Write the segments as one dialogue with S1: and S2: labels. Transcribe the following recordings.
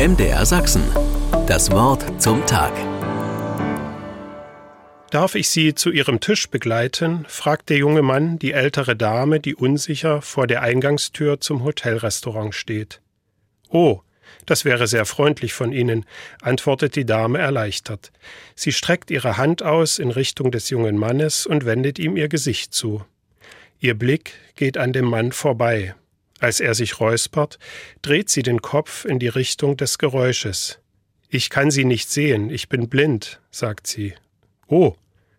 S1: MDR Sachsen. Das Wort zum Tag.
S2: Darf ich Sie zu Ihrem Tisch begleiten? fragt der junge Mann die ältere Dame, die unsicher vor der Eingangstür zum Hotelrestaurant steht. Oh, das wäre sehr freundlich von Ihnen, antwortet die Dame erleichtert. Sie streckt ihre Hand aus in Richtung des jungen Mannes und wendet ihm ihr Gesicht zu. Ihr Blick geht an dem Mann vorbei. Als er sich räuspert, dreht sie den Kopf in die Richtung des Geräusches. Ich kann Sie nicht sehen, ich bin blind, sagt sie. Oh,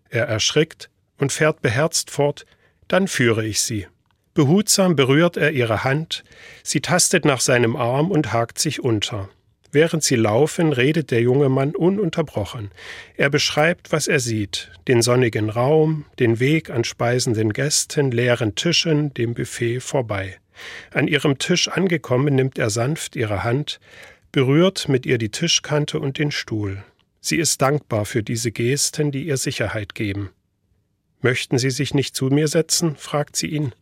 S2: er erschrickt und fährt beherzt fort, dann führe ich Sie. Behutsam berührt er ihre Hand, sie tastet nach seinem Arm und hakt sich unter. Während sie laufen, redet der junge Mann ununterbrochen. Er beschreibt, was er sieht, den sonnigen Raum, den Weg an speisenden Gästen, leeren Tischen, dem Buffet vorbei. An ihrem Tisch angekommen, nimmt er sanft ihre Hand, berührt mit ihr die Tischkante und den Stuhl. Sie ist dankbar für diese Gesten, die ihr Sicherheit geben. Möchten Sie sich nicht zu mir setzen? fragt sie ihn.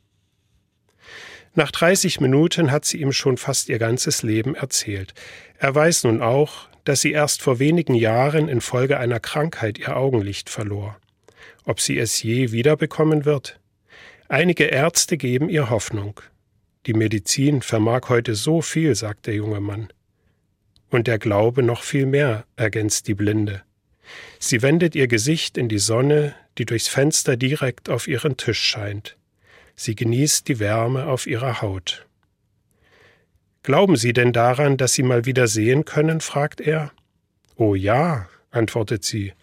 S2: Nach 30 Minuten hat sie ihm schon fast ihr ganzes Leben erzählt. Er weiß nun auch, dass sie erst vor wenigen Jahren infolge einer Krankheit ihr Augenlicht verlor. Ob sie es je wiederbekommen wird? Einige Ärzte geben ihr Hoffnung. Die Medizin vermag heute so viel, sagt der junge Mann. Und der Glaube noch viel mehr, ergänzt die Blinde. Sie wendet ihr Gesicht in die Sonne, die durchs Fenster direkt auf ihren Tisch scheint. Sie genießt die Wärme auf ihrer Haut. Glauben Sie denn daran, dass Sie mal wieder sehen können? fragt er. Oh ja, antwortet sie.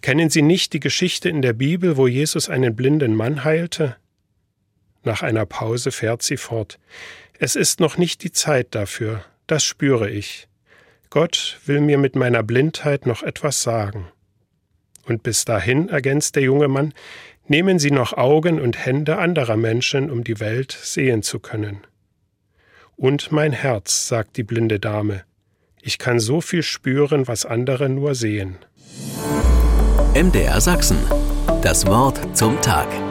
S2: Kennen Sie nicht die Geschichte in der Bibel, wo Jesus einen blinden Mann heilte? Nach einer Pause fährt sie fort. Es ist noch nicht die Zeit dafür, das spüre ich. Gott will mir mit meiner Blindheit noch etwas sagen. Und bis dahin, ergänzt der junge Mann, nehmen Sie noch Augen und Hände anderer Menschen, um die Welt sehen zu können. Und mein Herz, sagt die blinde Dame, ich kann so viel spüren, was andere nur sehen.
S1: MDR Sachsen. Das Wort zum Tag.